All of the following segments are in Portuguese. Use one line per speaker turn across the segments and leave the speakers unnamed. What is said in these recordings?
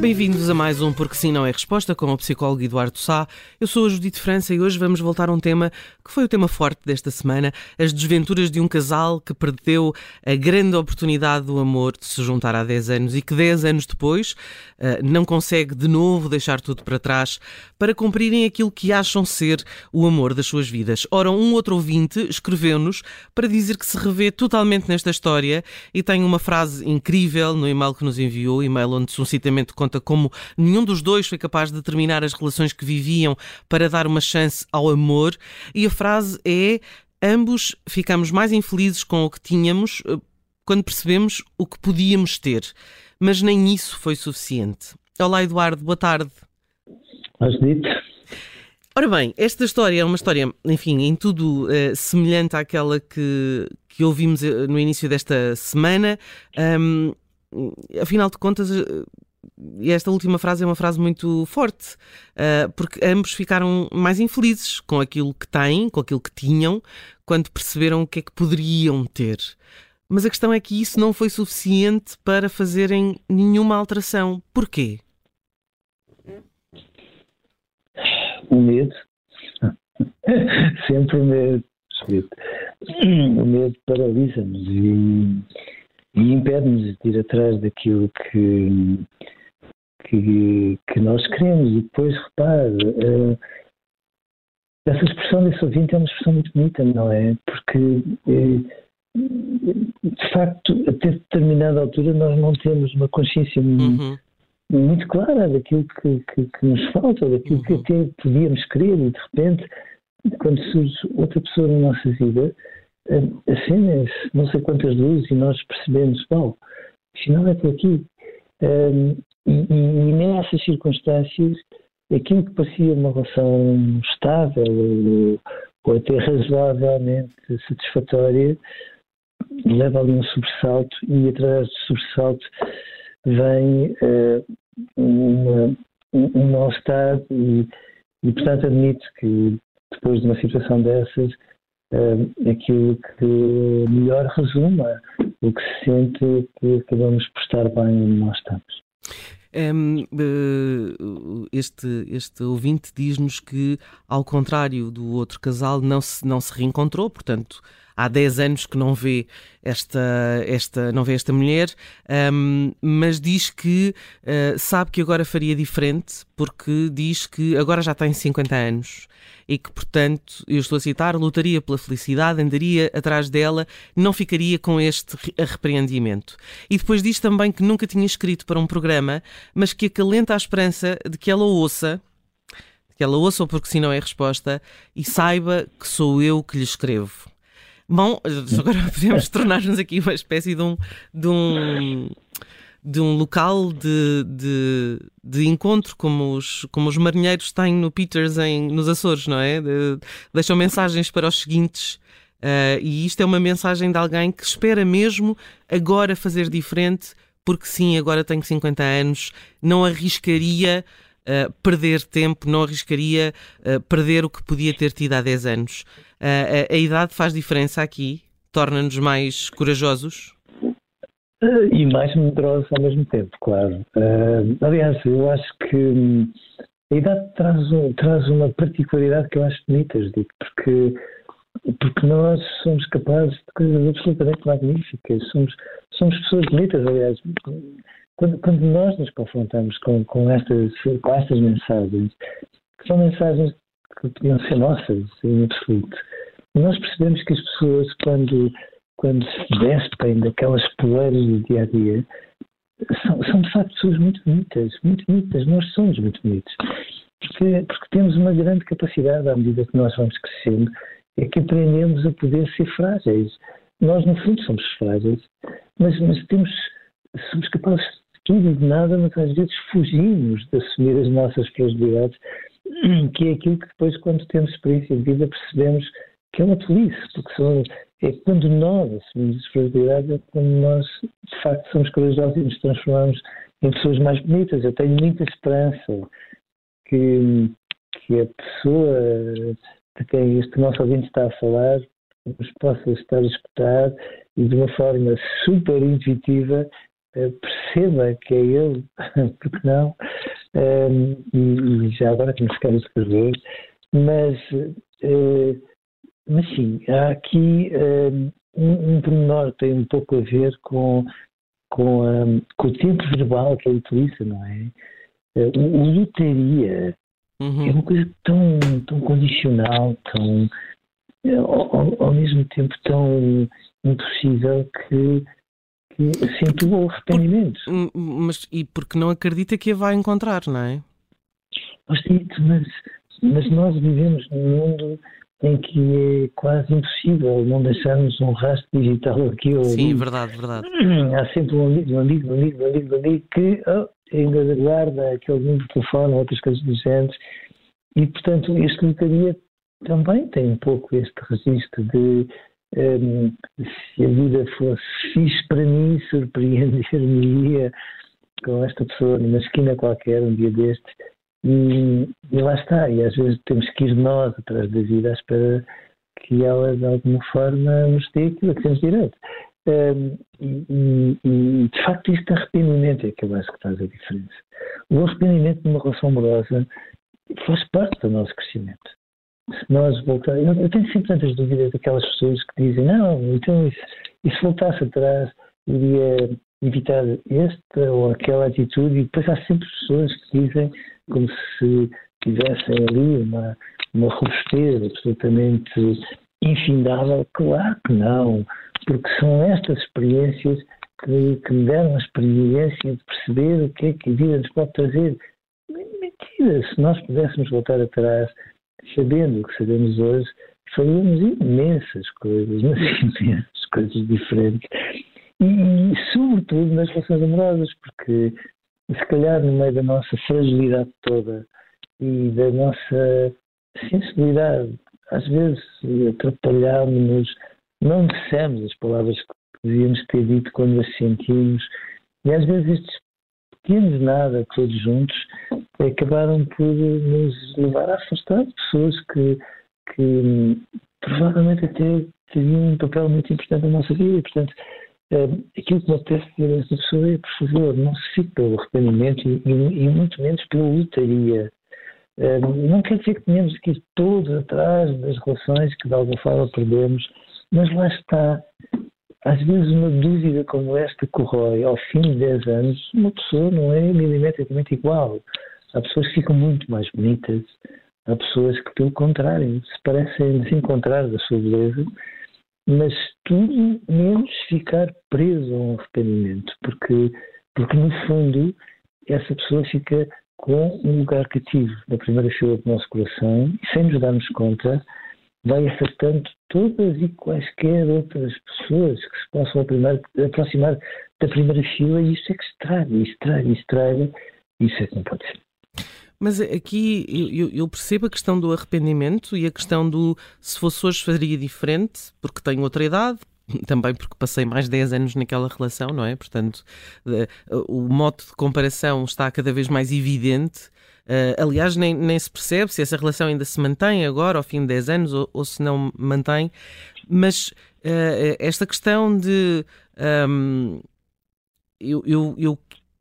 Bem-vindos a mais um Porque Sim Não é Resposta com o psicólogo Eduardo Sá. Eu sou a Judite França e hoje vamos voltar a um tema que foi o tema forte desta semana, as desventuras de um casal que perdeu a grande oportunidade do amor de se juntar há 10 anos e que 10 anos depois uh, não consegue de novo deixar tudo para trás para cumprirem aquilo que acham ser o amor das suas vidas. Ora, um outro ouvinte escreveu-nos para dizer que se revê totalmente nesta história e tem uma frase incrível no e-mail que nos enviou, e-mail onde suscitamente conta como nenhum dos dois foi capaz de terminar as relações que viviam para dar uma chance ao amor. E a frase é: ambos ficamos mais infelizes com o que tínhamos eh, quando percebemos o que podíamos ter. Mas nem isso foi suficiente. Olá, Eduardo, boa tarde.
Has dito.
Ora bem, esta história é uma história, enfim, em tudo uh, semelhante àquela que, que ouvimos eh, no início desta semana. Um, afinal de contas, e esta última frase é uma frase muito forte, uh, porque ambos ficaram mais infelizes com aquilo que têm, com aquilo que tinham, quando perceberam o que é que poderiam ter. Mas a questão é que isso não foi suficiente para fazerem nenhuma alteração. Porquê?
O medo. Sempre o medo. O medo paralisa-nos e, e impede-nos de ir atrás daquilo que, que, que nós queremos. E depois, repare, uh, essa expressão desse ouvinte é uma expressão muito bonita, não é? Porque, uh, de facto, até determinada altura nós não temos uma consciência uhum. muito clara daquilo que, que, que, nos falta, daquilo uhum. que até podíamos querer e, de repente, quando surge outra pessoa na nossa vida, uh, acendem não sei quantas luzes e nós percebemos, bom, afinal é por aqui. Um, e, nessas circunstâncias, aquilo que parecia uma relação estável ou, até razoavelmente satisfatória leva ali um sobressalto e atrás do sobressalto vem uh, uma, um mal-estar e, e, portanto, admito que depois de uma situação dessas, uh, aquilo que melhor resuma o que se sente que acabamos por estar bem onde nós estamos.
Um, eh, este, este ouvinte diz-nos que, ao contrário do outro casal, não se, não se reencontrou, portanto, há 10 anos que não vê esta, esta, não vê esta mulher, um, mas diz que uh, sabe que agora faria diferente, porque diz que agora já tem 50 anos e que, portanto, eu estou a citar, lutaria pela felicidade, andaria atrás dela, não ficaria com este arrependimento. E depois diz também que nunca tinha escrito para um programa, mas que acalenta a esperança de que ela ouça, que ela ouça, porque se não é resposta, e saiba que sou eu que lhe escrevo. Bom, agora podemos tornar-nos aqui uma espécie de um, de um de um local de, de, de, encontro, como os, como os marinheiros têm no Peters em, nos Açores, não é? De, deixam mensagens para os seguintes. Uh, e isto é uma mensagem de alguém que espera mesmo agora fazer diferente, porque sim, agora tenho 50 anos, não arriscaria uh, perder tempo, não arriscaria uh, perder o que podia ter tido há 10 anos. a idade faz diferença aqui? Torna-nos mais corajosos?
Uh, e mais medrosos ao mesmo tempo, claro. Uh, aliás, eu acho que hum, a idade traz, traz uma particularidade que eu acho bonita, digo, porque, porque nós somos capazes de coisas absolutamente magníficas, somos, somos pessoas bonitas, aliás. Quando, quando nós nos confrontamos com, com, estas, com estas mensagens, que são mensagens que podiam ser nossas, em absoluto, nós percebemos que as pessoas, quando quando se despem daquelas poeiras do dia a dia, são, são de facto pessoas muito bonitas, muito bonitas. Nós somos muito bonitos. Porque, porque temos uma grande capacidade, à medida que nós vamos crescendo, é que aprendemos a poder ser frágeis. Nós, no fundo, somos frágeis, mas, mas temos, somos capazes tudo de nada, mas às vezes fugimos de assumir as nossas fragilidades, que é aquilo que depois, quando temos experiência de vida, percebemos que é uma tolice, porque são, é quando nós assumimos as fragilidades, é quando nós, de facto, somos corajosos e nos transformamos em pessoas mais bonitas. Eu tenho muita esperança que, que a pessoa de quem este nosso ouvinte está a falar nos possa estar a escutar e de uma forma super intuitiva perceba que é ele, porque não, um, e, e, já agora que nos quero escrever, mas, uh, mas sim, há aqui um, um pormenor que tem um pouco a ver com, com, um, com o tempo verbal que ele utiliza, não é? Uh, o, o lotaria uhum. é uma coisa tão, tão condicional, tão ao, ao mesmo tempo tão impossível que sinto o arrependimento.
Hum, mas e porque não acredita que a vai encontrar, não é?
Mas, mas nós vivemos num mundo em que é quase impossível não deixarmos um rastro digital aqui ou
Sim, ali. verdade, verdade.
Há sempre um amigo, um amigo, um amigo, um amigo, um amigo que oh, ainda guarda aquele número de telefone ou outras coisas do género. E, portanto, este locaria também tem um pouco este registro de um, se a vida fosse fixe para mim, surpreender-me-ia com esta pessoa numa esquina qualquer, um dia destes, e, e, lá está. E às vezes temos que ir nós atrás da vida à espera que ela, de alguma forma, nos dê aquilo que temos direito. Um, e, e, de facto, este arrependimento é que eu acho que faz a diferença. O arrependimento de uma relação amorosa faz parte do nosso crescimento nós voltarmos. Eu, eu, tenho sempre tantas dúvidas daquelas pessoas que dizem, não, então e se, e se voltasse atrás, iria evitar esta ou aquela atitude, e depois há sempre pessoas que dizem como se tivessem ali uma, uma robustez absolutamente infindável. Claro que não, porque são estas experiências que, que me deram a experiência de perceber o que é que a vida nos pode trazer. Mentira, se nós pudéssemos voltar atrás sabendo o que sabemos hoje, faríamos imensas coisas, mas imensas coisas diferentes. E, e, sobretudo nas relações amorosas, porque se calhar no meio da nossa fragilidade toda e da nossa sensibilidade, às vezes atrapalhámos-nos, não dissemos as palavras que devíamos ter dito quando as sentimos, e às vezes estes pequenos nada, todos juntos, acabaram por nos levar a afastar pessoas que, que provavelmente até teriam um papel muito importante na nossa vida. E, portanto, eh, aquilo que me apetece dizer a essa pessoa é, por favor, não se fique pelo arrependimento e, e, muito menos pela lutaria. Eh, não quer dizer que tenhamos que ir todos atrás das relações que de alguma forma perdemos, mas lá está às vezes uma dúvida como esta corrói ao fim de 10 anos, uma pessoa não é milimetricamente igual. Há pessoas que ficam muito mais bonitas, há pessoas que, pelo contrário, se parecem desencontrar da sua beleza, mas tudo menos ficar preso a um arrependimento, porque, porque no fundo essa pessoa fica com um lugar cativo na primeira fila do nosso coração e sem nos darmos conta vai afetando todas e quaisquer outras pessoas que se possam aproximar da primeira fila e isso é que estraga, estraga, estraga, isso é que não pode ser.
Mas aqui eu, percebo a questão do arrependimento e a questão do se fosse hoje faria diferente, porque tenho outra idade, também porque passei mais de 10 anos naquela relação, não é? Portanto, o modo de comparação está cada vez mais evidente Uh, aliás, nem, nem se percebe se essa relação ainda se mantém agora, ao fim de 10 anos, ou, ou se não mantém. Mas uh, esta questão de um, eu, eu, eu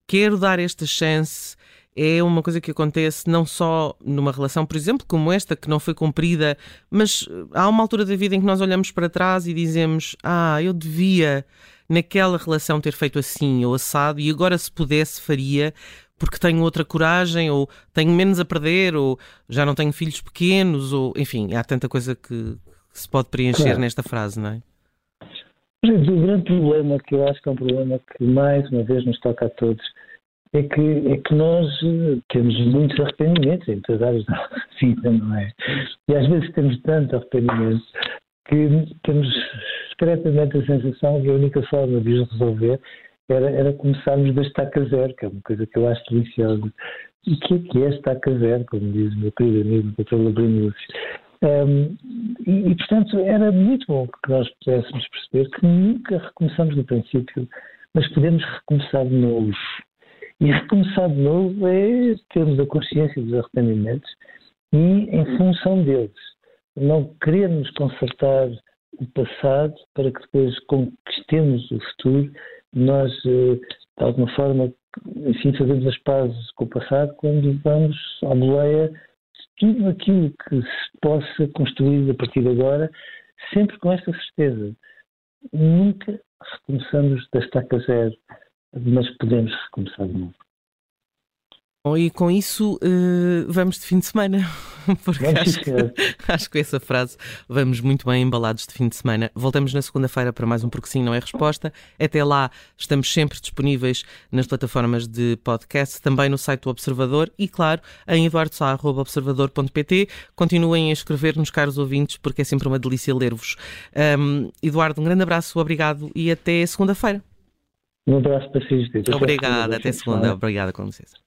quero dar esta chance é uma coisa que acontece não só numa relação, por exemplo, como esta, que não foi cumprida, mas há uma altura da vida em que nós olhamos para trás e dizemos: Ah, eu devia naquela relação ter feito assim ou assado, e agora se pudesse faria, porque tenho outra coragem, ou tenho menos a perder, ou já não tenho filhos pequenos, ou enfim, há tanta coisa que se pode preencher claro. nesta frase, não é?
O grande problema, que eu acho que é um problema que mais uma vez nos toca a todos, é que, é que nós eh, temos muitos arrependimentos em todas as áreas da vida, não é? E às vezes temos tanto arrependimento que temos secretamente a sensação que a única forma de os resolver era, era começarmos da estaca zero, que é uma coisa que eu acho deliciosa. E o que é que é estaca zero, como diz o meu querido amigo Dr. Labrinho um, e, e, portanto, era muito bom que nós pudéssemos perceber que nunca recomeçamos do princípio, mas podemos recomeçar de novo. E recomeçar de novo é termos a consciência dos arrependimentos e em função deles. Não queremos consertar o passado para que depois conquistemos o futuro. Nós, eh, de alguma forma, enfim, fazemos as pazes com o passado quando vamos à boleia tudo aquilo que se possa construir a partir de agora, sempre com esta certeza. Nunca recomeçamos da estaca zero, mas podemos recomeçar de novo.
E com isso uh, vamos de fim de semana, porque acho, que, acho que com essa frase vamos muito bem embalados de fim de semana. Voltamos na segunda-feira para mais um Porque Sim Não é Resposta. Até lá estamos sempre disponíveis nas plataformas de podcast, também no site do Observador e, claro, em eduardo.observador.pt. Continuem a escrever-nos, caros ouvintes, porque é sempre uma delícia ler-vos. Um, Eduardo, um grande abraço, obrigado e até segunda-feira.
Um abraço para vocês.
Obrigada, até segunda. Obrigada, com licença.